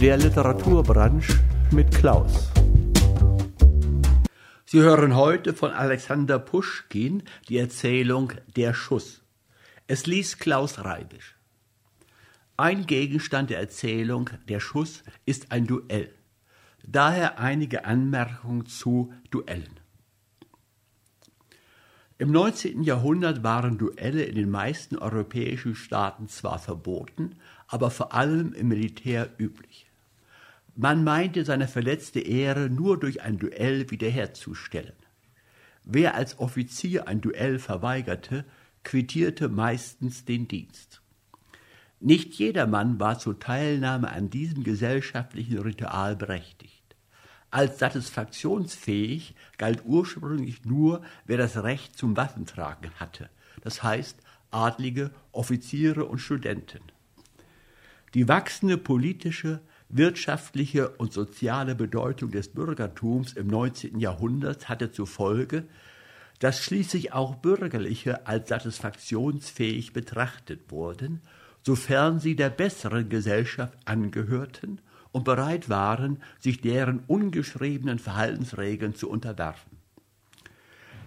Der Literaturbranche mit Klaus. Sie hören heute von Alexander Puschkin die Erzählung Der Schuss. Es liest Klaus Reibisch. Ein Gegenstand der Erzählung Der Schuss ist ein Duell. Daher einige Anmerkungen zu Duellen. Im 19. Jahrhundert waren Duelle in den meisten europäischen Staaten zwar verboten, aber vor allem im Militär üblich. Man meinte seine verletzte Ehre nur durch ein Duell wiederherzustellen. Wer als Offizier ein Duell verweigerte, quittierte meistens den Dienst. Nicht jedermann war zur Teilnahme an diesem gesellschaftlichen Ritual berechtigt. Als satisfaktionsfähig galt ursprünglich nur, wer das Recht zum Waffentragen hatte, das heißt Adlige, Offiziere und Studenten. Die wachsende politische, wirtschaftliche und soziale Bedeutung des Bürgertums im 19. Jahrhundert hatte zur Folge, dass schließlich auch Bürgerliche als satisfaktionsfähig betrachtet wurden, sofern sie der besseren Gesellschaft angehörten und bereit waren, sich deren ungeschriebenen Verhaltensregeln zu unterwerfen.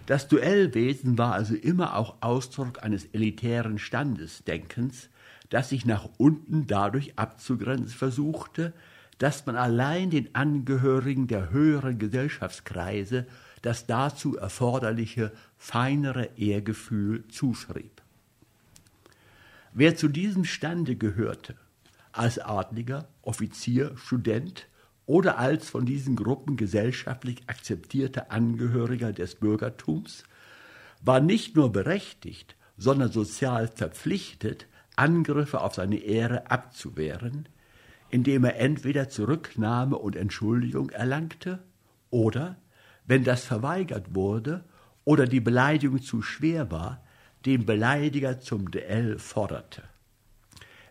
Das Duellwesen war also immer auch Ausdruck eines elitären Standesdenkens, das sich nach unten dadurch abzugrenzen versuchte, dass man allein den Angehörigen der höheren Gesellschaftskreise das dazu erforderliche feinere Ehrgefühl zuschrieb. Wer zu diesem Stande gehörte, als Adliger, Offizier, Student oder als von diesen Gruppen gesellschaftlich akzeptierter Angehöriger des Bürgertums, war nicht nur berechtigt, sondern sozial verpflichtet, Angriffe auf seine Ehre abzuwehren, indem er entweder Zurücknahme und Entschuldigung erlangte oder, wenn das verweigert wurde oder die Beleidigung zu schwer war, den Beleidiger zum Duell forderte.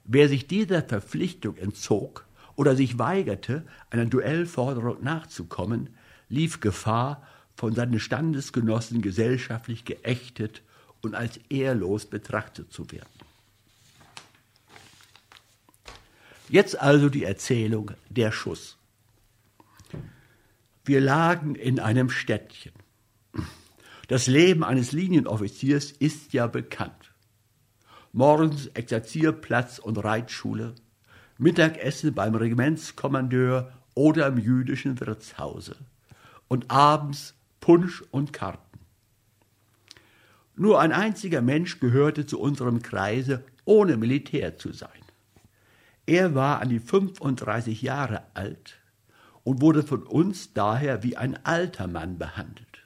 Wer sich dieser Verpflichtung entzog oder sich weigerte, einer Duellforderung nachzukommen, lief Gefahr, von seinen Standesgenossen gesellschaftlich geächtet und als ehrlos betrachtet zu werden. Jetzt also die Erzählung Der Schuss. Wir lagen in einem Städtchen. Das Leben eines Linienoffiziers ist ja bekannt morgens Exerzierplatz und Reitschule, Mittagessen beim Regimentskommandeur oder im jüdischen Wirtshause und abends Punsch und Karten. Nur ein einziger Mensch gehörte zu unserem Kreise, ohne Militär zu sein. Er war an die 35 Jahre alt und wurde von uns daher wie ein alter Mann behandelt.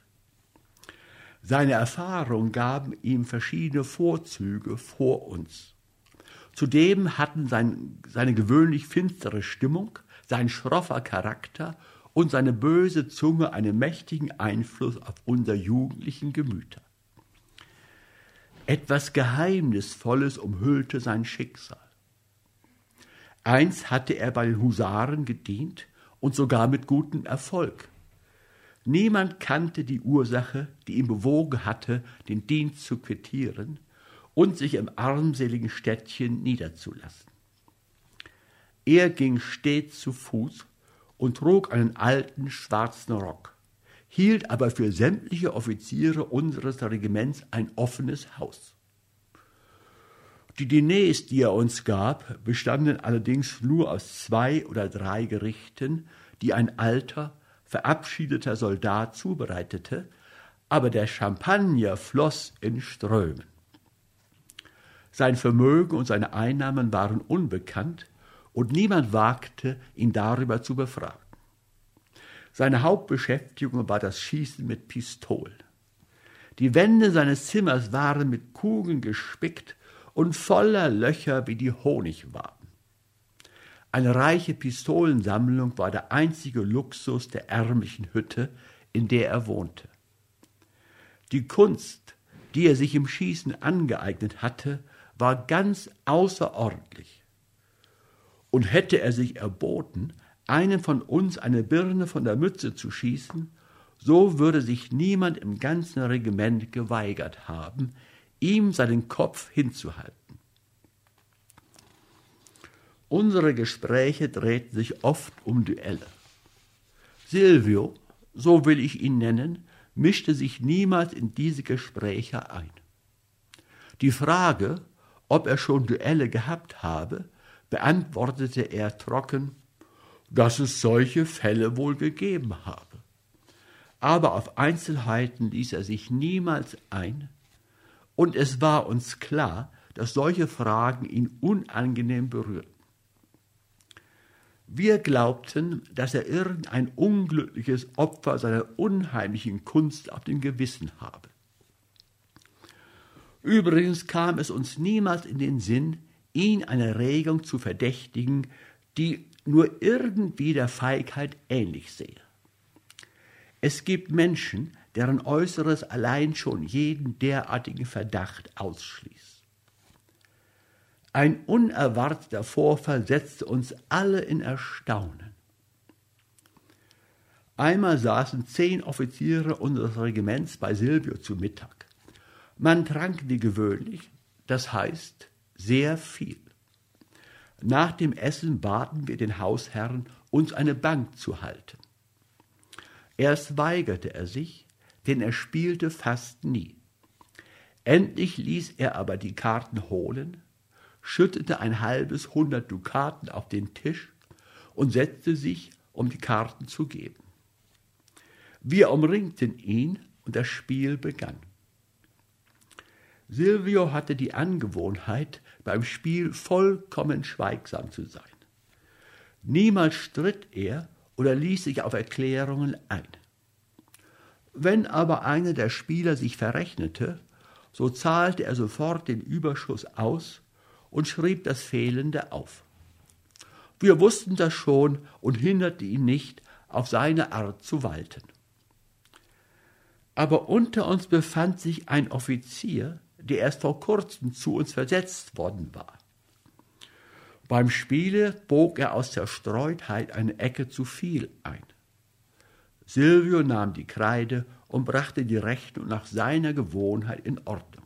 Seine Erfahrungen gaben ihm verschiedene Vorzüge vor uns. Zudem hatten sein, seine gewöhnlich finstere Stimmung, sein schroffer Charakter und seine böse Zunge einen mächtigen Einfluss auf unser jugendlichen Gemüter. Etwas Geheimnisvolles umhüllte sein Schicksal. Einst hatte er bei den Husaren gedient und sogar mit gutem Erfolg. Niemand kannte die Ursache, die ihn bewogen hatte, den Dienst zu quittieren und sich im armseligen Städtchen niederzulassen. Er ging stets zu Fuß und trug einen alten schwarzen Rock, hielt aber für sämtliche Offiziere unseres Regiments ein offenes Haus. Die Diners, die er uns gab, bestanden allerdings nur aus zwei oder drei Gerichten, die ein alter, verabschiedeter Soldat zubereitete, aber der Champagner floss in Strömen. Sein Vermögen und seine Einnahmen waren unbekannt und niemand wagte, ihn darüber zu befragen. Seine Hauptbeschäftigung war das Schießen mit Pistolen. Die Wände seines Zimmers waren mit Kugeln gespickt und voller Löcher wie die Honigwaben. Eine reiche Pistolensammlung war der einzige Luxus der ärmlichen Hütte, in der er wohnte. Die Kunst, die er sich im Schießen angeeignet hatte, war ganz außerordentlich. Und hätte er sich erboten, einem von uns eine Birne von der Mütze zu schießen, so würde sich niemand im ganzen Regiment geweigert haben, ihm seinen Kopf hinzuhalten. Unsere Gespräche drehten sich oft um Duelle. Silvio, so will ich ihn nennen, mischte sich niemals in diese Gespräche ein. Die Frage, ob er schon Duelle gehabt habe, beantwortete er trocken, dass es solche Fälle wohl gegeben habe. Aber auf Einzelheiten ließ er sich niemals ein, und es war uns klar, dass solche Fragen ihn unangenehm berührten. Wir glaubten, dass er irgendein unglückliches Opfer seiner unheimlichen Kunst auf dem Gewissen habe. Übrigens kam es uns niemals in den Sinn, ihn einer Regung zu verdächtigen, die nur irgendwie der Feigheit ähnlich sehe. Es gibt Menschen, deren Äußeres allein schon jeden derartigen Verdacht ausschließt. Ein unerwarteter Vorfall setzte uns alle in Erstaunen. Einmal saßen zehn Offiziere unseres Regiments bei Silvio zu Mittag. Man trank wie gewöhnlich, das heißt sehr viel. Nach dem Essen baten wir den Hausherrn, uns eine Bank zu halten. Erst weigerte er sich, denn er spielte fast nie. Endlich ließ er aber die Karten holen, schüttete ein halbes hundert Dukaten auf den Tisch und setzte sich, um die Karten zu geben. Wir umringten ihn und das Spiel begann. Silvio hatte die Angewohnheit, beim Spiel vollkommen schweigsam zu sein. Niemals stritt er oder ließ sich auf Erklärungen ein. Wenn aber einer der Spieler sich verrechnete, so zahlte er sofort den Überschuss aus und schrieb das Fehlende auf. Wir wussten das schon und hinderten ihn nicht, auf seine Art zu walten. Aber unter uns befand sich ein Offizier, der erst vor kurzem zu uns versetzt worden war. Beim Spiele bog er aus Zerstreutheit eine Ecke zu viel ein. Silvio nahm die Kreide und brachte die Rechnung nach seiner Gewohnheit in Ordnung.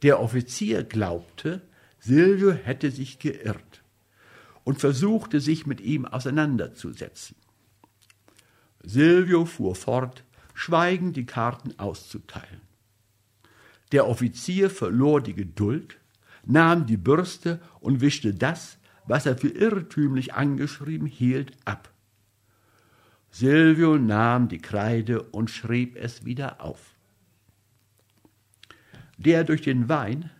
Der Offizier glaubte, Silvio hätte sich geirrt und versuchte sich mit ihm auseinanderzusetzen. Silvio fuhr fort, schweigend die Karten auszuteilen. Der Offizier verlor die Geduld, nahm die Bürste und wischte das, was er für irrtümlich angeschrieben hielt, ab. Silvio nahm die Kreide und schrieb es wieder auf der durch den Wein,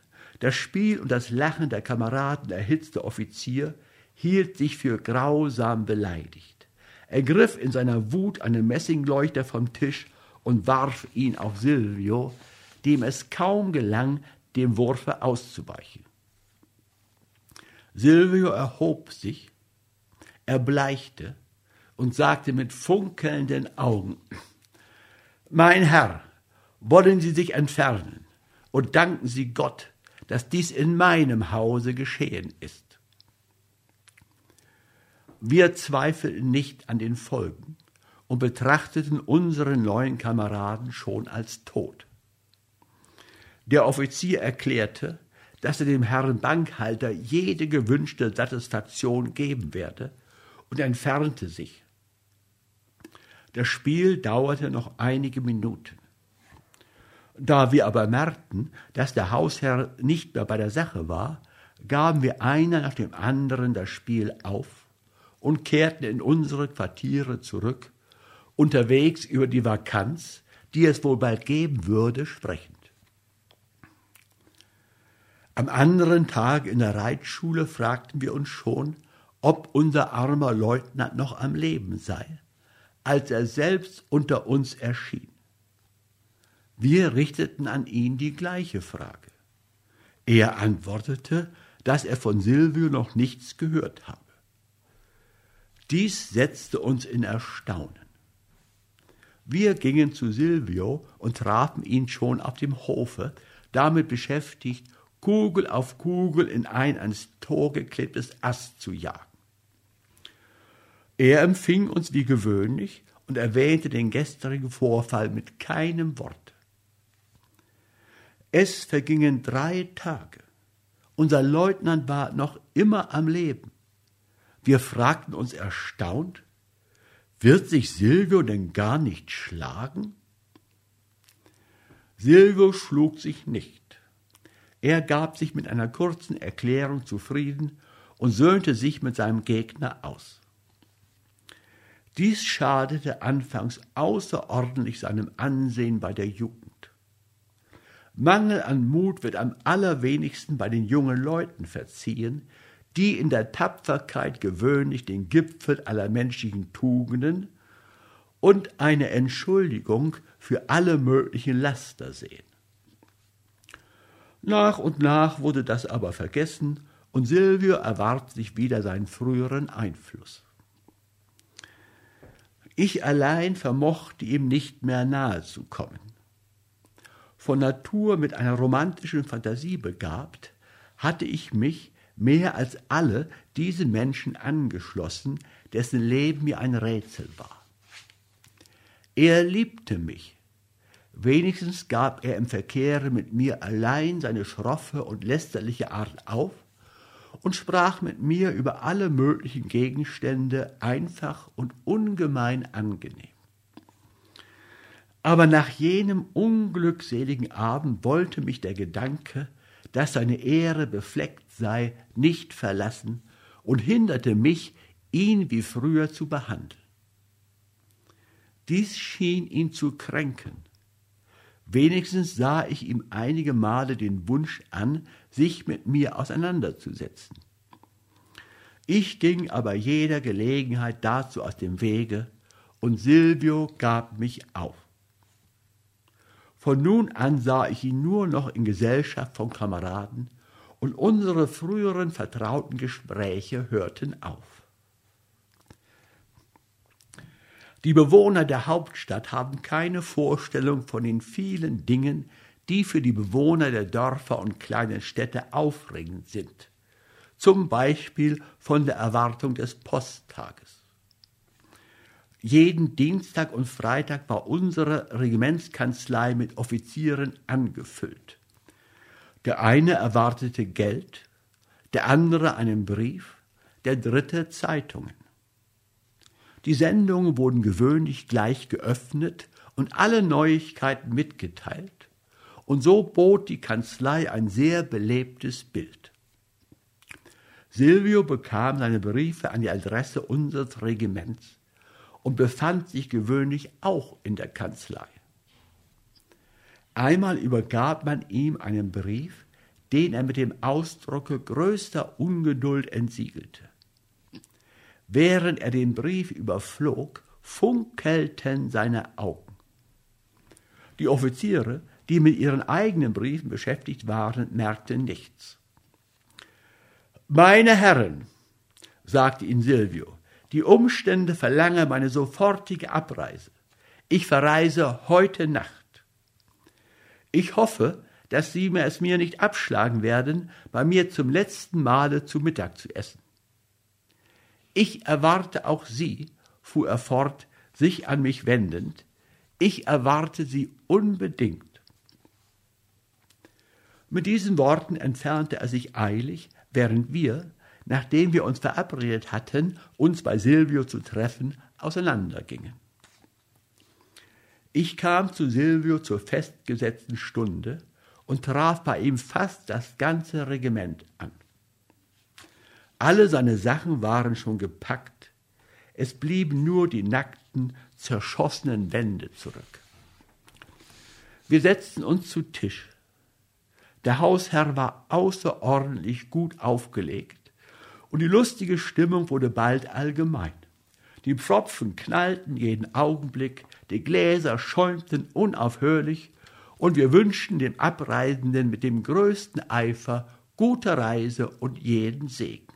das Spiel und das Lachen der Kameraden erhitzte Offizier hielt sich für grausam beleidigt. Er griff in seiner Wut einen Messingleuchter vom Tisch und warf ihn auf Silvio, dem es kaum gelang, dem Wurfe auszuweichen. Silvio erhob sich, erbleichte und sagte mit funkelnden Augen Mein Herr, wollen Sie sich entfernen? und danken Sie Gott, dass dies in meinem Hause geschehen ist. Wir zweifelten nicht an den Folgen und betrachteten unseren neuen Kameraden schon als tot. Der Offizier erklärte, dass er dem Herrn Bankhalter jede gewünschte Satisfaktion geben werde und entfernte sich. Das Spiel dauerte noch einige Minuten. Da wir aber merkten, dass der Hausherr nicht mehr bei der Sache war, gaben wir einer nach dem anderen das Spiel auf und kehrten in unsere Quartiere zurück, unterwegs über die Vakanz, die es wohl bald geben würde, sprechend. Am anderen Tag in der Reitschule fragten wir uns schon, ob unser armer Leutnant noch am Leben sei, als er selbst unter uns erschien. Wir richteten an ihn die gleiche Frage. Er antwortete, dass er von Silvio noch nichts gehört habe. Dies setzte uns in Erstaunen. Wir gingen zu Silvio und trafen ihn schon auf dem Hofe, damit beschäftigt, Kugel auf Kugel in ein ans Tor geklebtes Ast zu jagen. Er empfing uns wie gewöhnlich und erwähnte den gestrigen Vorfall mit keinem Wort. Es vergingen drei Tage, Unser Leutnant war noch immer am Leben. Wir fragten uns erstaunt, wird sich Silvio denn gar nicht schlagen? Silvio schlug sich nicht. Er gab sich mit einer kurzen Erklärung zufrieden und söhnte sich mit seinem Gegner aus. Dies schadete anfangs außerordentlich seinem Ansehen bei der Jugend. Mangel an Mut wird am allerwenigsten bei den jungen Leuten verziehen, die in der Tapferkeit gewöhnlich den Gipfel aller menschlichen Tugenden und eine Entschuldigung für alle möglichen Laster sehen. Nach und nach wurde das aber vergessen und Silvio erwarb sich wieder seinen früheren Einfluss. Ich allein vermochte ihm nicht mehr nahe zu kommen. Von Natur mit einer romantischen Fantasie begabt, hatte ich mich mehr als alle diese Menschen angeschlossen, dessen Leben mir ein Rätsel war. Er liebte mich. Wenigstens gab er im Verkehre mit mir allein seine schroffe und lästerliche Art auf und sprach mit mir über alle möglichen Gegenstände einfach und ungemein angenehm. Aber nach jenem unglückseligen Abend wollte mich der Gedanke, dass seine Ehre befleckt sei, nicht verlassen und hinderte mich, ihn wie früher zu behandeln. Dies schien ihn zu kränken. Wenigstens sah ich ihm einige Male den Wunsch an, sich mit mir auseinanderzusetzen. Ich ging aber jeder Gelegenheit dazu aus dem Wege, und Silvio gab mich auf. Von nun an sah ich ihn nur noch in Gesellschaft von Kameraden, und unsere früheren vertrauten Gespräche hörten auf. Die Bewohner der Hauptstadt haben keine Vorstellung von den vielen Dingen, die für die Bewohner der Dörfer und kleinen Städte aufregend sind. Zum Beispiel von der Erwartung des Posttages. Jeden Dienstag und Freitag war unsere Regimentskanzlei mit Offizieren angefüllt. Der eine erwartete Geld, der andere einen Brief, der dritte Zeitungen. Die Sendungen wurden gewöhnlich gleich geöffnet und alle Neuigkeiten mitgeteilt, und so bot die Kanzlei ein sehr belebtes Bild. Silvio bekam seine Briefe an die Adresse unseres Regiments und befand sich gewöhnlich auch in der Kanzlei. Einmal übergab man ihm einen Brief, den er mit dem Ausdrucke größter Ungeduld entsiegelte. Während er den Brief überflog, funkelten seine Augen. Die Offiziere, die mit ihren eigenen Briefen beschäftigt waren, merkten nichts. Meine Herren, sagte ihn Silvio, die Umstände verlangen meine sofortige Abreise. Ich verreise heute Nacht. Ich hoffe, dass Sie mir es mir nicht abschlagen werden, bei mir zum letzten Male zu Mittag zu essen. Ich erwarte auch Sie, fuhr er fort, sich an mich wendend, ich erwarte Sie unbedingt. Mit diesen Worten entfernte er sich eilig, während wir, nachdem wir uns verabredet hatten, uns bei Silvio zu treffen, auseinandergingen. Ich kam zu Silvio zur festgesetzten Stunde und traf bei ihm fast das ganze Regiment an. Alle seine Sachen waren schon gepackt, es blieben nur die nackten, zerschossenen Wände zurück. Wir setzten uns zu Tisch. Der Hausherr war außerordentlich gut aufgelegt, und die lustige Stimmung wurde bald allgemein. Die Pfropfen knallten jeden Augenblick, die Gläser schäumten unaufhörlich, und wir wünschten dem Abreisenden mit dem größten Eifer gute Reise und jeden Segen.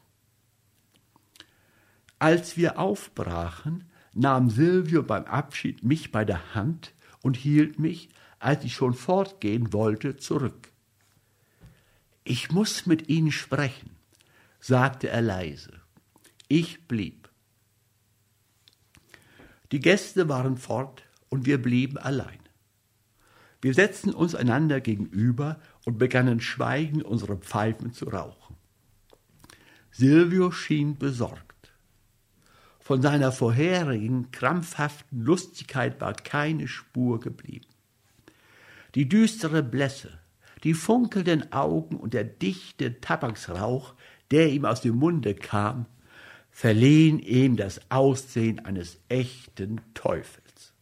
Als wir aufbrachen, nahm Silvio beim Abschied mich bei der Hand und hielt mich, als ich schon fortgehen wollte, zurück. Ich muss mit Ihnen sprechen, sagte er leise. Ich blieb. Die Gäste waren fort und wir blieben allein. Wir setzten uns einander gegenüber und begannen schweigend unsere Pfeifen zu rauchen. Silvio schien besorgt. Von seiner vorherigen krampfhaften Lustigkeit war keine Spur geblieben. Die düstere Blässe, die funkelnden Augen und der dichte Tabaksrauch, der ihm aus dem Munde kam, verliehen ihm das Aussehen eines echten Teufels.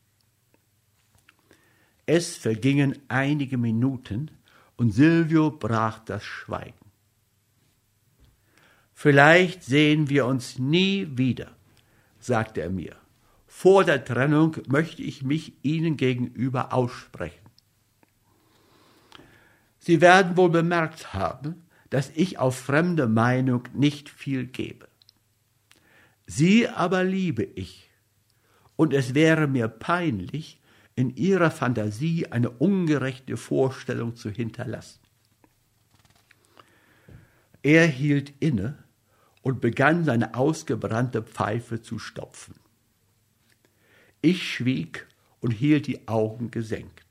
Es vergingen einige Minuten, und Silvio brach das Schweigen. Vielleicht sehen wir uns nie wieder, sagte er mir. Vor der Trennung möchte ich mich Ihnen gegenüber aussprechen. Sie werden wohl bemerkt haben, dass ich auf fremde Meinung nicht viel gebe. Sie aber liebe ich, und es wäre mir peinlich, in ihrer Fantasie eine ungerechte Vorstellung zu hinterlassen. Er hielt inne und begann seine ausgebrannte Pfeife zu stopfen. Ich schwieg und hielt die Augen gesenkt.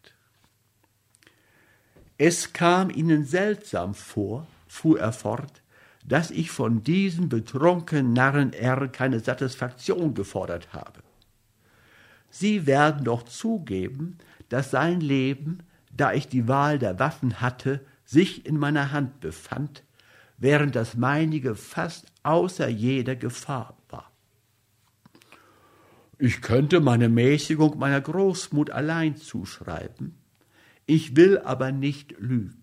Es kam ihnen seltsam vor, fuhr er fort, dass ich von diesem betrunkenen Narren R keine Satisfaktion gefordert habe. Sie werden doch zugeben, dass sein Leben, da ich die Wahl der Waffen hatte, sich in meiner Hand befand, während das meinige fast außer jeder Gefahr war. Ich könnte meine Mäßigung meiner Großmut allein zuschreiben, ich will aber nicht lügen.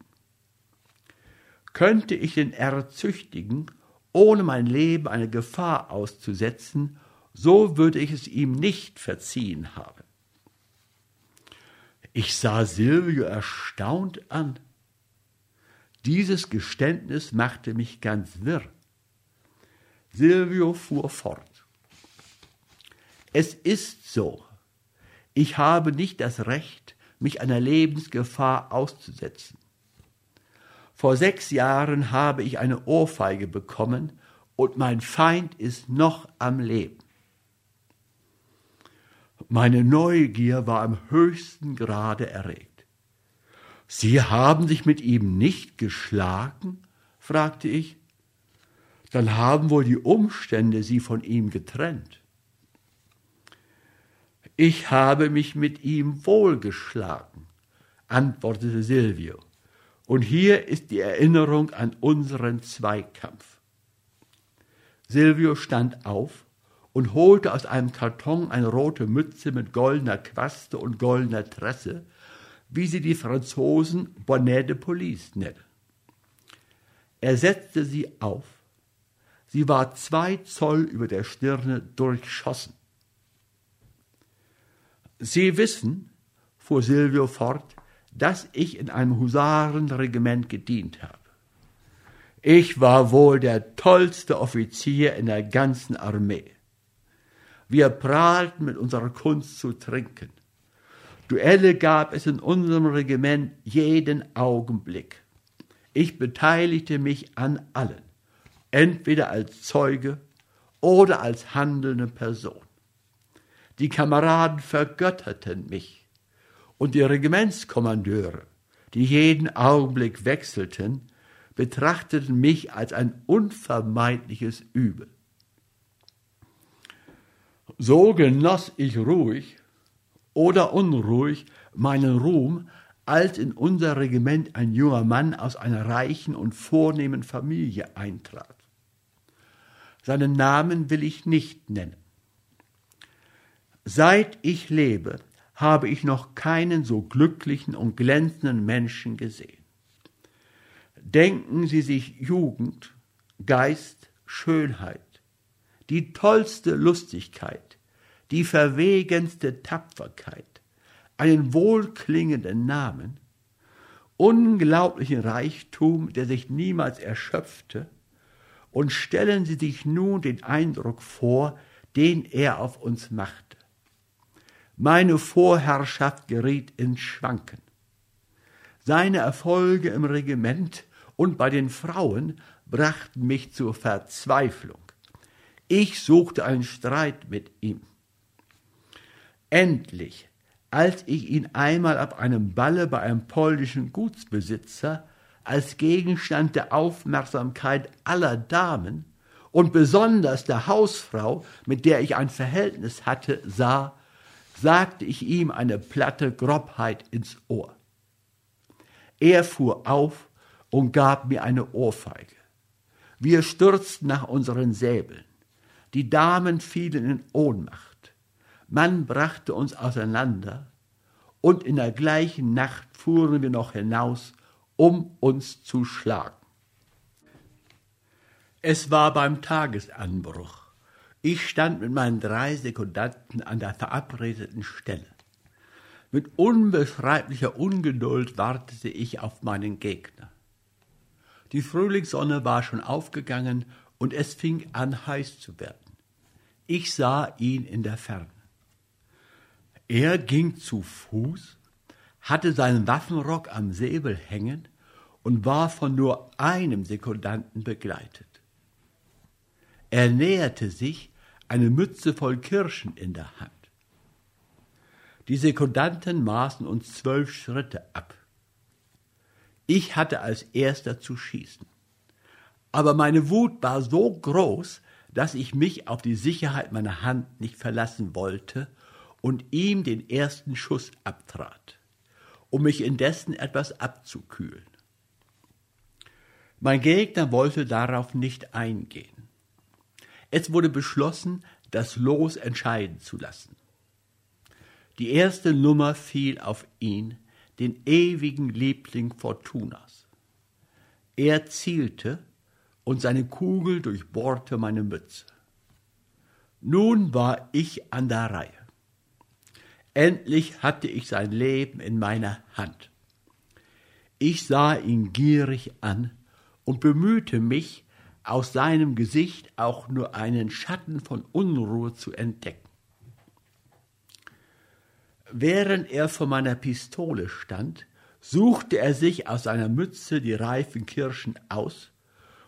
Könnte ich den R züchtigen, ohne mein Leben eine Gefahr auszusetzen, so würde ich es ihm nicht verziehen haben. Ich sah Silvio erstaunt an. Dieses Geständnis machte mich ganz wirr. Silvio fuhr fort. Es ist so. Ich habe nicht das Recht, mich einer Lebensgefahr auszusetzen. Vor sechs Jahren habe ich eine Ohrfeige bekommen und mein Feind ist noch am Leben. Meine Neugier war im höchsten Grade erregt. Sie haben sich mit ihm nicht geschlagen? fragte ich. Dann haben wohl die Umstände Sie von ihm getrennt. Ich habe mich mit ihm wohl geschlagen, antwortete Silvio. Und hier ist die Erinnerung an unseren Zweikampf. Silvio stand auf und holte aus einem Karton eine rote Mütze mit goldener Quaste und goldener Tresse, wie sie die Franzosen Bonnet de Police nennen. Er setzte sie auf. Sie war zwei Zoll über der Stirne durchschossen. Sie wissen, fuhr Silvio fort, dass ich in einem Husarenregiment gedient habe. Ich war wohl der tollste Offizier in der ganzen Armee. Wir prahlten mit unserer Kunst zu trinken. Duelle gab es in unserem Regiment jeden Augenblick. Ich beteiligte mich an allen, entweder als Zeuge oder als handelnde Person. Die Kameraden vergötterten mich und die Regimentskommandeure, die jeden Augenblick wechselten, betrachteten mich als ein unvermeidliches Übel. So genoss ich ruhig oder unruhig meinen Ruhm, als in unser Regiment ein junger Mann aus einer reichen und vornehmen Familie eintrat. Seinen Namen will ich nicht nennen. Seit ich lebe, habe ich noch keinen so glücklichen und glänzenden Menschen gesehen. Denken Sie sich Jugend, Geist, Schönheit, die tollste Lustigkeit, die verwegenste Tapferkeit, einen wohlklingenden Namen, unglaublichen Reichtum, der sich niemals erschöpfte, und stellen Sie sich nun den Eindruck vor, den er auf uns machte. Meine Vorherrschaft geriet ins Schwanken. Seine Erfolge im Regiment und bei den Frauen brachten mich zur Verzweiflung. Ich suchte einen Streit mit ihm. Endlich, als ich ihn einmal ab einem Balle bei einem polnischen Gutsbesitzer als Gegenstand der Aufmerksamkeit aller Damen und besonders der Hausfrau, mit der ich ein Verhältnis hatte, sah, sagte ich ihm eine platte Grobheit ins Ohr. Er fuhr auf und gab mir eine Ohrfeige. Wir stürzten nach unseren Säbeln. Die Damen fielen in Ohnmacht. Man brachte uns auseinander, und in der gleichen Nacht fuhren wir noch hinaus, um uns zu schlagen. Es war beim Tagesanbruch. Ich stand mit meinen drei Sekundanten an der verabredeten Stelle. Mit unbeschreiblicher Ungeduld wartete ich auf meinen Gegner. Die Frühlingssonne war schon aufgegangen und es fing an heiß zu werden. Ich sah ihn in der Ferne. Er ging zu Fuß, hatte seinen Waffenrock am Säbel hängen und war von nur einem Sekundanten begleitet. Er näherte sich, eine Mütze voll Kirschen in der Hand. Die Sekundanten maßen uns zwölf Schritte ab. Ich hatte als erster zu schießen. Aber meine Wut war so groß, dass ich mich auf die Sicherheit meiner Hand nicht verlassen wollte und ihm den ersten Schuss abtrat, um mich indessen etwas abzukühlen. Mein Gegner wollte darauf nicht eingehen. Es wurde beschlossen, das Los entscheiden zu lassen. Die erste Nummer fiel auf ihn, den ewigen Liebling Fortunas. Er zielte und seine Kugel durchbohrte meine Mütze. Nun war ich an der Reihe. Endlich hatte ich sein Leben in meiner Hand. Ich sah ihn gierig an und bemühte mich, aus seinem Gesicht auch nur einen Schatten von Unruhe zu entdecken. Während er vor meiner Pistole stand, suchte er sich aus seiner Mütze die reifen Kirschen aus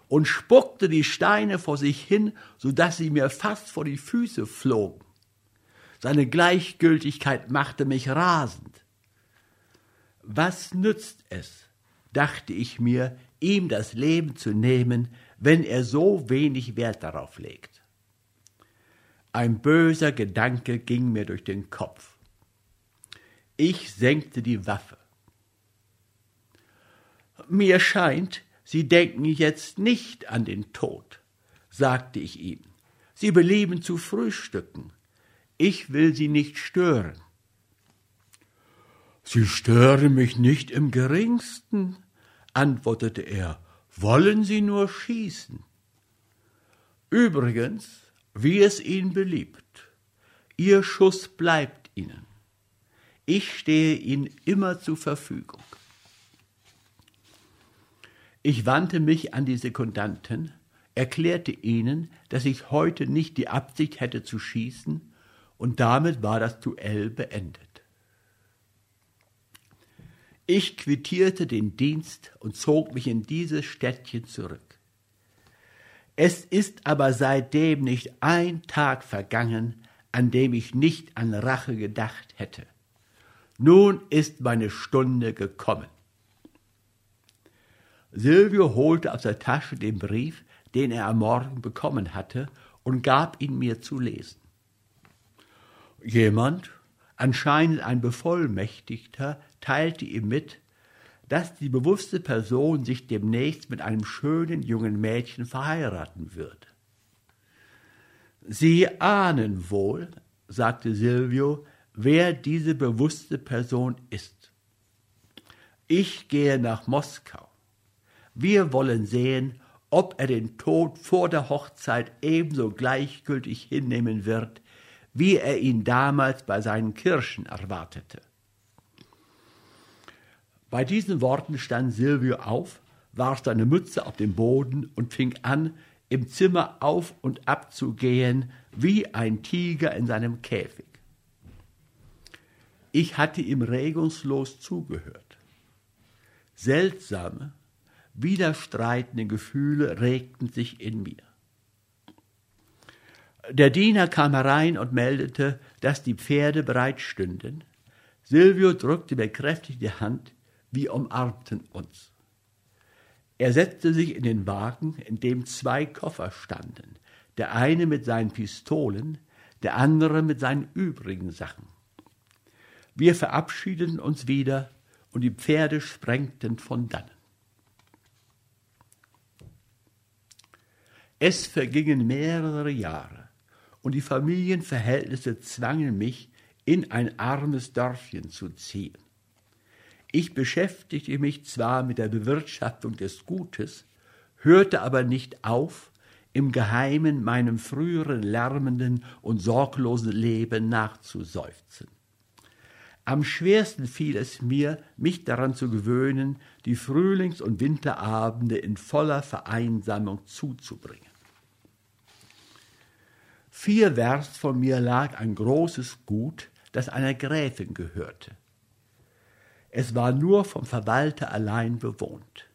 und spuckte die Steine vor sich hin, so dass sie mir fast vor die Füße flogen. Seine Gleichgültigkeit machte mich rasend. Was nützt es, dachte ich mir, ihm das Leben zu nehmen, wenn er so wenig Wert darauf legt. Ein böser Gedanke ging mir durch den Kopf. Ich senkte die Waffe. Mir scheint, Sie denken jetzt nicht an den Tod, sagte ich ihm. Sie belieben zu frühstücken. Ich will Sie nicht stören. Sie stören mich nicht im geringsten, antwortete er wollen Sie nur schießen. Übrigens, wie es Ihnen beliebt, Ihr Schuss bleibt Ihnen. Ich stehe Ihnen immer zur Verfügung. Ich wandte mich an die Sekundanten, erklärte ihnen, dass ich heute nicht die Absicht hätte zu schießen, und damit war das Duell beendet. Ich quittierte den Dienst und zog mich in dieses Städtchen zurück. Es ist aber seitdem nicht ein Tag vergangen, an dem ich nicht an Rache gedacht hätte. Nun ist meine Stunde gekommen. Silvio holte aus der Tasche den Brief, den er am Morgen bekommen hatte, und gab ihn mir zu lesen. Jemand, anscheinend ein Bevollmächtigter, teilte ihm mit, dass die bewusste Person sich demnächst mit einem schönen jungen Mädchen verheiraten würde. Sie ahnen wohl, sagte Silvio, wer diese bewusste Person ist. Ich gehe nach Moskau. Wir wollen sehen, ob er den Tod vor der Hochzeit ebenso gleichgültig hinnehmen wird, wie er ihn damals bei seinen Kirschen erwartete. Bei diesen Worten stand Silvio auf, warf seine Mütze auf den Boden und fing an, im Zimmer auf und ab zu gehen, wie ein Tiger in seinem Käfig. Ich hatte ihm regungslos zugehört. Seltsame, widerstreitende Gefühle regten sich in mir. Der Diener kam herein und meldete, dass die Pferde bereit stünden. Silvio drückte mir kräftig die Hand, wir umarmten uns. Er setzte sich in den Wagen, in dem zwei Koffer standen, der eine mit seinen Pistolen, der andere mit seinen übrigen Sachen. Wir verabschiedeten uns wieder und die Pferde sprengten von dannen. Es vergingen mehrere Jahre und die Familienverhältnisse zwangen mich, in ein armes Dörfchen zu ziehen. Ich beschäftigte mich zwar mit der Bewirtschaftung des Gutes, hörte aber nicht auf, im Geheimen meinem früheren lärmenden und sorglosen Leben nachzuseufzen. Am schwersten fiel es mir, mich daran zu gewöhnen, die Frühlings- und Winterabende in voller Vereinsamung zuzubringen. Vier Werst von mir lag ein großes Gut, das einer Gräfin gehörte. Es war nur vom Verwalter allein bewohnt.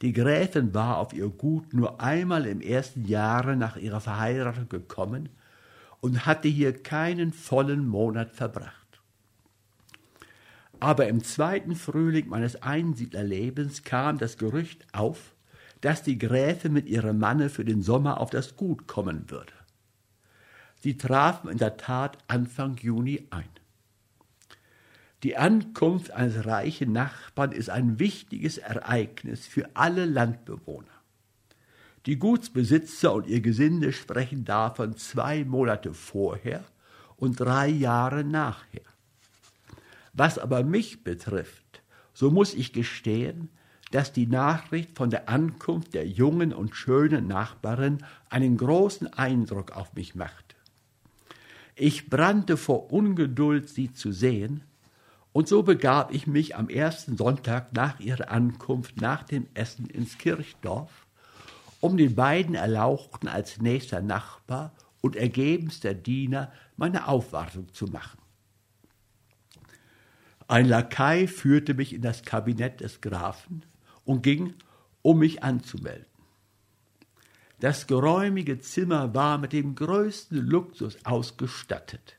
Die Gräfin war auf ihr Gut nur einmal im ersten Jahre nach ihrer Verheiratung gekommen und hatte hier keinen vollen Monat verbracht. Aber im zweiten Frühling meines Einsiedlerlebens kam das Gerücht auf, dass die Gräfin mit ihrem Manne für den Sommer auf das Gut kommen würde. Sie trafen in der Tat Anfang Juni ein. Die Ankunft eines reichen Nachbarn ist ein wichtiges Ereignis für alle Landbewohner. Die Gutsbesitzer und ihr Gesinde sprechen davon zwei Monate vorher und drei Jahre nachher. Was aber mich betrifft, so muss ich gestehen, dass die Nachricht von der Ankunft der jungen und schönen Nachbarin einen großen Eindruck auf mich machte. Ich brannte vor Ungeduld, sie zu sehen, und so begab ich mich am ersten Sonntag nach ihrer Ankunft nach dem Essen ins Kirchdorf, um den beiden Erlauchten als nächster Nachbar und ergebenster Diener meine Aufwartung zu machen. Ein Lakai führte mich in das Kabinett des Grafen und ging, um mich anzumelden. Das geräumige Zimmer war mit dem größten Luxus ausgestattet.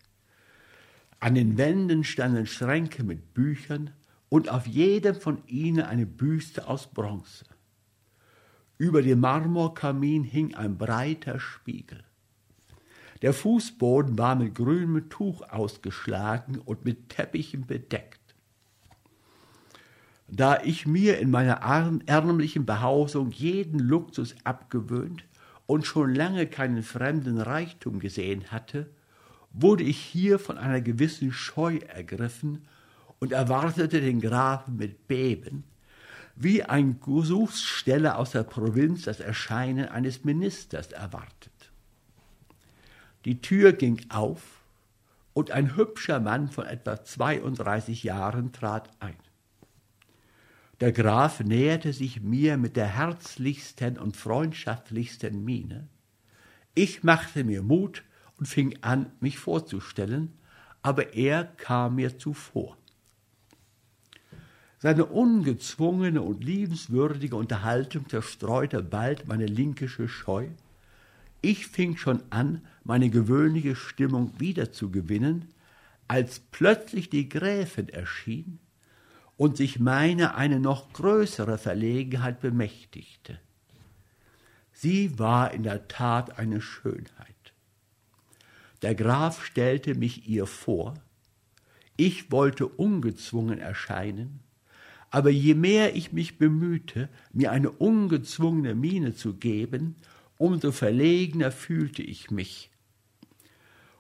An den Wänden standen Schränke mit Büchern und auf jedem von ihnen eine Büste aus Bronze. Über dem Marmorkamin hing ein breiter Spiegel. Der Fußboden war mit grünem Tuch ausgeschlagen und mit Teppichen bedeckt. Da ich mir in meiner ärmlichen Behausung jeden Luxus abgewöhnt und schon lange keinen fremden Reichtum gesehen hatte, wurde ich hier von einer gewissen Scheu ergriffen und erwartete den Grafen mit Beben, wie ein Gesuchssteller aus der Provinz das Erscheinen eines Ministers erwartet. Die Tür ging auf und ein hübscher Mann von etwa 32 Jahren trat ein. Der Graf näherte sich mir mit der herzlichsten und freundschaftlichsten Miene. Ich machte mir Mut und fing an, mich vorzustellen, aber er kam mir zuvor. Seine ungezwungene und liebenswürdige Unterhaltung zerstreute bald meine linkische Scheu. Ich fing schon an, meine gewöhnliche Stimmung wiederzugewinnen, als plötzlich die Gräfin erschien und sich meiner eine noch größere Verlegenheit bemächtigte. Sie war in der Tat eine Schönheit. Der Graf stellte mich ihr vor, ich wollte ungezwungen erscheinen, aber je mehr ich mich bemühte, mir eine ungezwungene Miene zu geben, umso verlegener fühlte ich mich.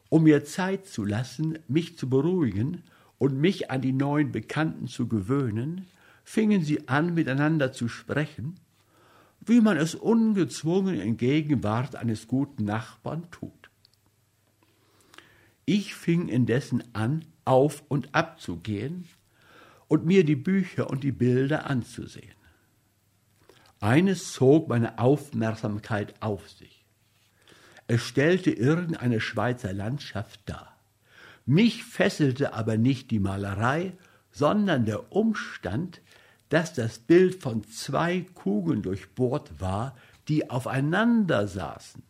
Um mir Zeit zu lassen, mich zu beruhigen, und mich an die neuen Bekannten zu gewöhnen, fingen sie an, miteinander zu sprechen, wie man es ungezwungen in Gegenwart eines guten Nachbarn tut. Ich fing indessen an, auf und ab zu gehen und mir die Bücher und die Bilder anzusehen. Eines zog meine Aufmerksamkeit auf sich. Es stellte irgendeine Schweizer Landschaft dar. Mich fesselte aber nicht die Malerei, sondern der Umstand, dass das Bild von zwei Kugeln durchbohrt war, die aufeinander saßen.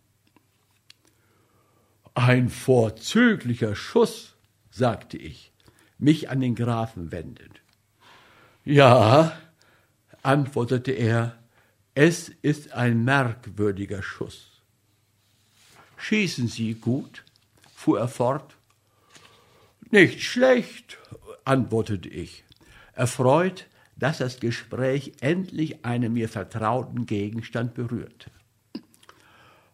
Ein vorzüglicher Schuss, sagte ich, mich an den Grafen wendend. Ja, antwortete er, Es ist ein merkwürdiger Schuss. Schießen Sie gut? fuhr er fort. Nicht schlecht, antwortete ich, erfreut, dass das Gespräch endlich einen mir vertrauten Gegenstand berührte.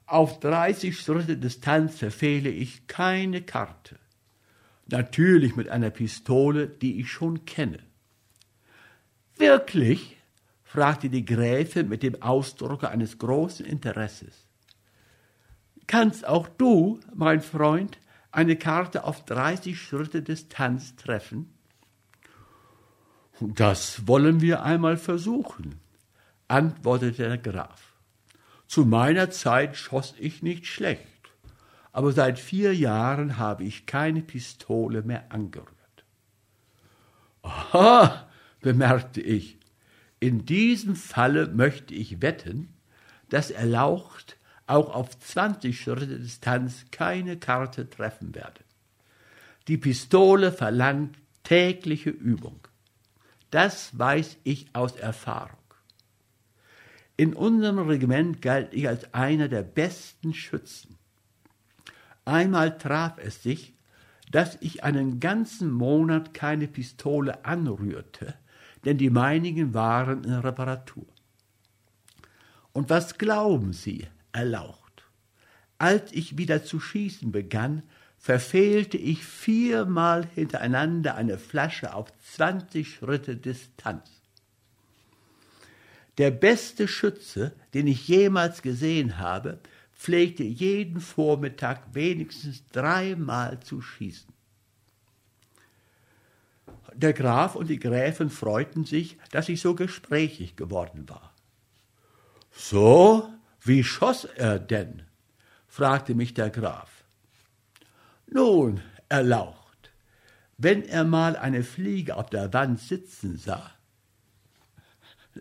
Auf 30 Schritte Distanz verfehle ich keine Karte. Natürlich mit einer Pistole, die ich schon kenne. Wirklich? fragte die Gräfin mit dem Ausdruck eines großen Interesses. Kannst auch du, mein Freund, eine Karte auf 30 Schritte Distanz treffen? Das wollen wir einmal versuchen, antwortete der Graf. Zu meiner Zeit schoss ich nicht schlecht, aber seit vier Jahren habe ich keine Pistole mehr angerührt. Aha, bemerkte ich, in diesem Falle möchte ich wetten, dass Erlaucht auch auf 20 Schritte Distanz keine Karte treffen werde. Die Pistole verlangt tägliche Übung. Das weiß ich aus Erfahrung. In unserem Regiment galt ich als einer der besten Schützen. Einmal traf es sich, dass ich einen ganzen Monat keine Pistole anrührte, denn die meinigen waren in Reparatur. Und was glauben Sie, erlaucht? Als ich wieder zu schießen begann, verfehlte ich viermal hintereinander eine Flasche auf zwanzig Schritte Distanz. Der beste Schütze, den ich jemals gesehen habe, pflegte jeden Vormittag wenigstens dreimal zu schießen. Der Graf und die Gräfin freuten sich, dass ich so gesprächig geworden war. So, wie schoss er denn? fragte mich der Graf. Nun, erlaucht, wenn er mal eine Fliege auf der Wand sitzen sah.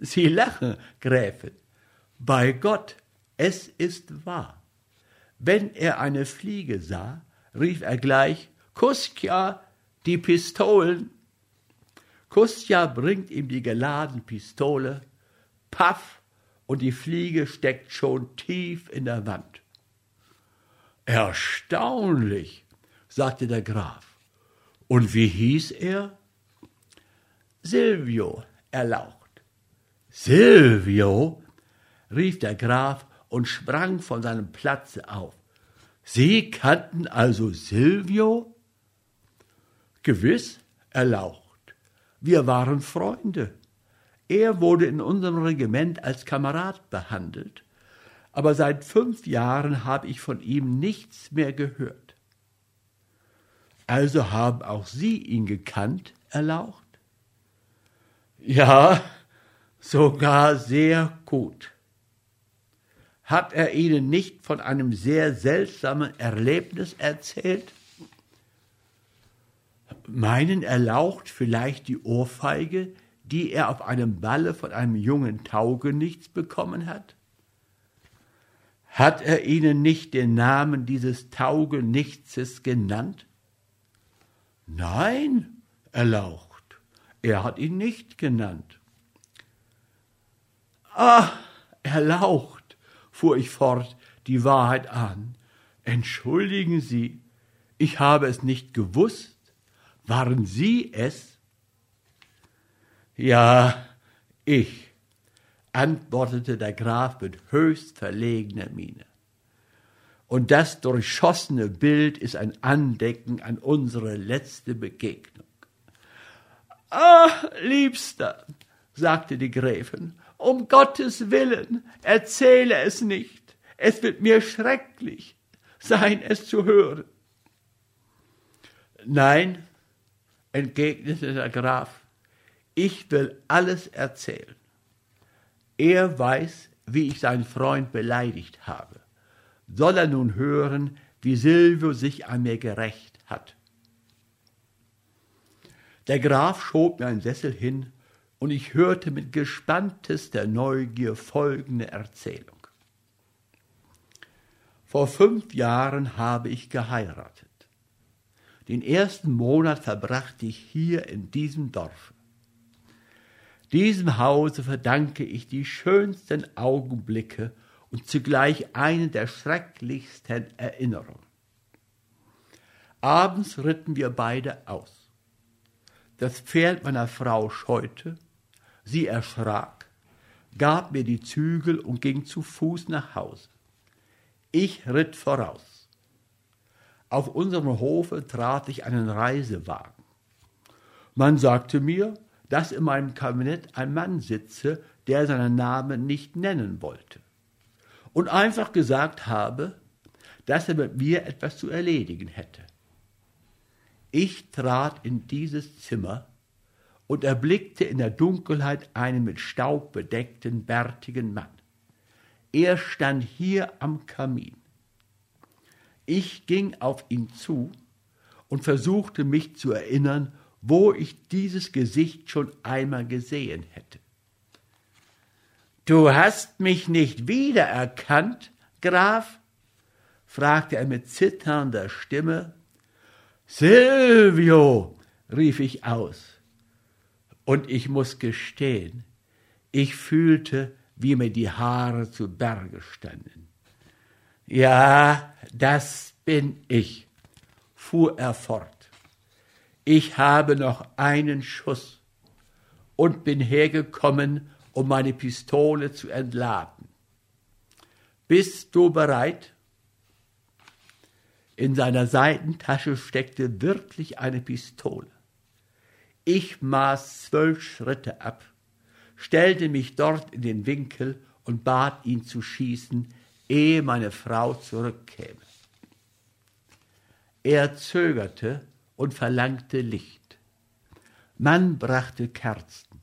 Sie lachen, Gräfin. Bei Gott, es ist wahr. Wenn er eine Fliege sah, rief er gleich, Kuskja, die Pistolen. Kustja bringt ihm die geladene Pistole, paff, und die Fliege steckt schon tief in der Wand. Erstaunlich, sagte der Graf. Und wie hieß er? Silvio, erlaucht. Silvio? rief der Graf und sprang von seinem Platze auf. Sie kannten also Silvio? Gewiss, erlaucht. Wir waren Freunde. Er wurde in unserem Regiment als Kamerad behandelt, aber seit fünf Jahren habe ich von ihm nichts mehr gehört. Also haben auch Sie ihn gekannt, erlaucht? Ja, sogar sehr gut. Hat er Ihnen nicht von einem sehr seltsamen Erlebnis erzählt? Meinen erlaucht vielleicht die Ohrfeige, die er auf einem Balle von einem jungen Taugenichts bekommen hat? Hat er Ihnen nicht den Namen dieses Taugenichtses genannt? Nein, erlaucht, er hat ihn nicht genannt. Ah, erlaucht, fuhr ich fort, die Wahrheit an. Entschuldigen Sie, ich habe es nicht gewusst. Waren Sie es? Ja, ich, antwortete der Graf mit höchst verlegener Miene. Und das durchschossene Bild ist ein Andenken an unsere letzte Begegnung. Ah, Liebster, sagte die Gräfin, um Gottes Willen, erzähle es nicht. Es wird mir schrecklich sein, es zu hören. Nein, entgegnete der Graf, ich will alles erzählen. Er weiß, wie ich seinen Freund beleidigt habe soll er nun hören, wie Silvio sich an mir gerecht hat. Der Graf schob mir einen Sessel hin, und ich hörte mit gespanntester Neugier folgende Erzählung. Vor fünf Jahren habe ich geheiratet. Den ersten Monat verbrachte ich hier in diesem Dorf. Diesem Hause verdanke ich die schönsten Augenblicke und zugleich eine der schrecklichsten Erinnerungen. Abends ritten wir beide aus. Das Pferd meiner Frau scheute, sie erschrak, gab mir die Zügel und ging zu Fuß nach Hause. Ich ritt voraus. Auf unserem Hofe trat ich einen Reisewagen. Man sagte mir, dass in meinem Kabinett ein Mann sitze, der seinen Namen nicht nennen wollte und einfach gesagt habe, dass er mit mir etwas zu erledigen hätte. Ich trat in dieses Zimmer und erblickte in der Dunkelheit einen mit Staub bedeckten, bärtigen Mann. Er stand hier am Kamin. Ich ging auf ihn zu und versuchte mich zu erinnern, wo ich dieses Gesicht schon einmal gesehen hätte. Du hast mich nicht wiedererkannt, Graf? fragte er mit zitternder Stimme. Silvio, rief ich aus. Und ich muss gestehen, ich fühlte, wie mir die Haare zu Berge standen. Ja, das bin ich, fuhr er fort ich habe noch einen Schuss und bin hergekommen, um meine Pistole zu entladen. Bist du bereit? In seiner Seitentasche steckte wirklich eine Pistole. Ich maß zwölf Schritte ab, stellte mich dort in den Winkel und bat ihn zu schießen, ehe meine Frau zurückkäme. Er zögerte und verlangte Licht. Man brachte Kerzen.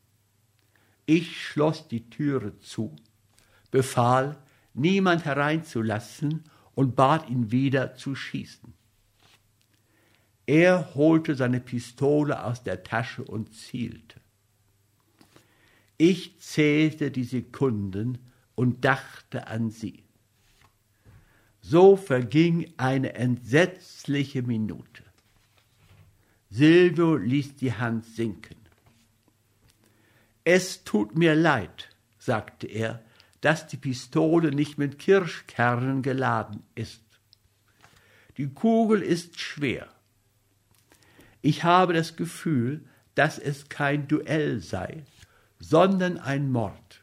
Ich schloss die Türe zu, befahl, niemand hereinzulassen und bat ihn wieder zu schießen. Er holte seine Pistole aus der Tasche und zielte. Ich zählte die Sekunden und dachte an sie. So verging eine entsetzliche Minute. Silvio ließ die Hand sinken. Es tut mir leid, sagte er, dass die Pistole nicht mit Kirschkernen geladen ist. Die Kugel ist schwer. Ich habe das Gefühl, dass es kein Duell sei, sondern ein Mord.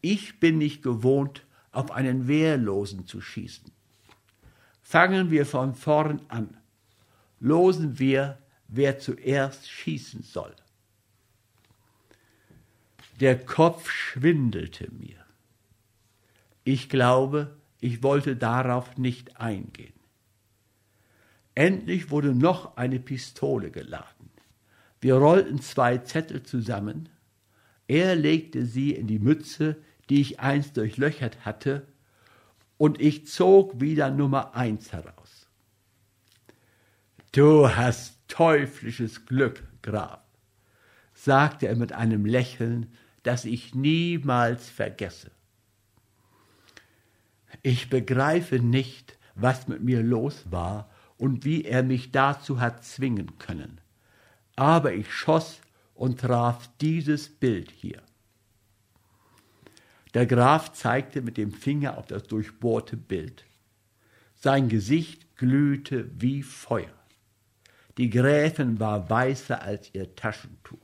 Ich bin nicht gewohnt, auf einen Wehrlosen zu schießen. Fangen wir von vorn an losen wir, wer zuerst schießen soll. Der Kopf schwindelte mir. Ich glaube, ich wollte darauf nicht eingehen. Endlich wurde noch eine Pistole geladen. Wir rollten zwei Zettel zusammen. Er legte sie in die Mütze, die ich einst durchlöchert hatte, und ich zog wieder Nummer eins heraus. Du hast teuflisches Glück, Graf, sagte er mit einem Lächeln, das ich niemals vergesse. Ich begreife nicht, was mit mir los war und wie er mich dazu hat zwingen können. Aber ich schoss und traf dieses Bild hier. Der Graf zeigte mit dem Finger auf das durchbohrte Bild. Sein Gesicht glühte wie Feuer. Die Gräfin war weißer als ihr Taschentuch.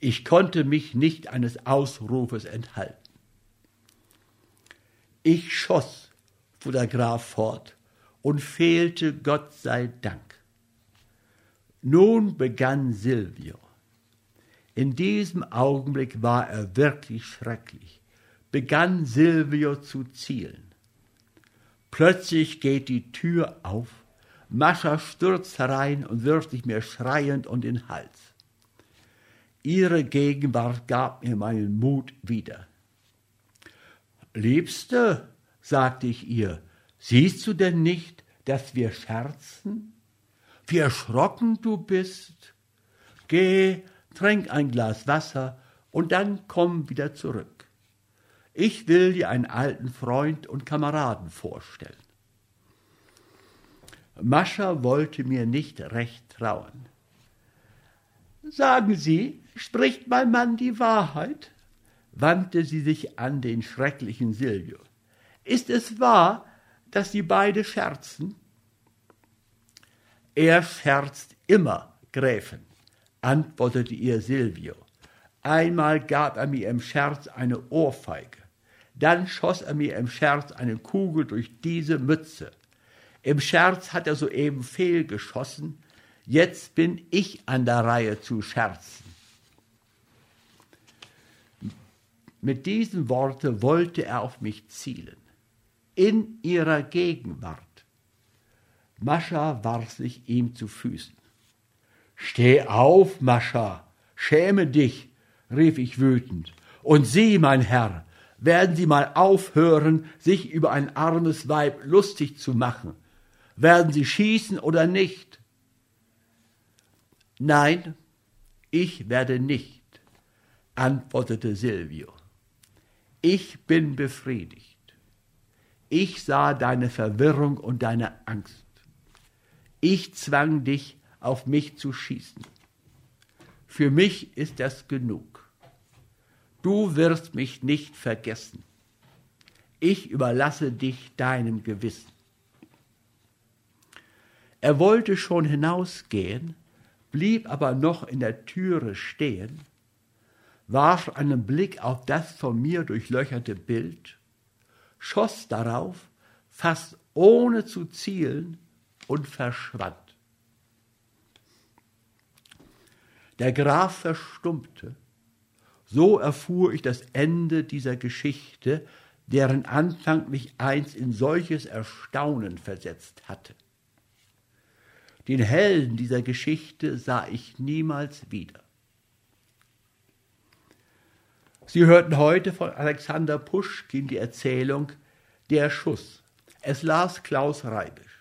Ich konnte mich nicht eines Ausrufes enthalten. Ich schoss, fuhr der Graf fort, und fehlte Gott sei Dank. Nun begann Silvio. In diesem Augenblick war er wirklich schrecklich, begann Silvio zu zielen. Plötzlich geht die Tür auf Mascha stürzt herein und wirft sich mir schreiend um den Hals. Ihre Gegenwart gab mir meinen Mut wieder. Liebste, sagte ich ihr, siehst du denn nicht, dass wir scherzen? Wie erschrocken du bist. Geh, trink ein Glas Wasser und dann komm wieder zurück. Ich will dir einen alten Freund und Kameraden vorstellen. Mascha wollte mir nicht recht trauen. sagen Sie, spricht mein Mann die Wahrheit? wandte sie sich an den schrecklichen Silvio. Ist es wahr, dass Sie beide scherzen? Er scherzt immer, Gräfin, antwortete ihr Silvio. Einmal gab er mir im Scherz eine Ohrfeige, dann schoss er mir im Scherz eine Kugel durch diese Mütze. Im Scherz hat er soeben fehlgeschossen, jetzt bin ich an der Reihe zu scherzen. Mit diesen Worten wollte er auf mich zielen. In ihrer Gegenwart. Mascha warf sich ihm zu Füßen. Steh auf, Mascha, schäme dich, rief ich wütend. Und Sie, mein Herr, werden Sie mal aufhören, sich über ein armes Weib lustig zu machen. Werden Sie schießen oder nicht? Nein, ich werde nicht, antwortete Silvio. Ich bin befriedigt. Ich sah deine Verwirrung und deine Angst. Ich zwang dich, auf mich zu schießen. Für mich ist das genug. Du wirst mich nicht vergessen. Ich überlasse dich deinem Gewissen. Er wollte schon hinausgehen, blieb aber noch in der Türe stehen, warf einen Blick auf das von mir durchlöcherte Bild, schoss darauf, fast ohne zu zielen, und verschwand. Der Graf verstummte. So erfuhr ich das Ende dieser Geschichte, deren Anfang mich einst in solches Erstaunen versetzt hatte. Den Helden dieser Geschichte sah ich niemals wieder. Sie hörten heute von Alexander Puschkin die Erzählung Der Schuss. Es las Klaus Reibisch.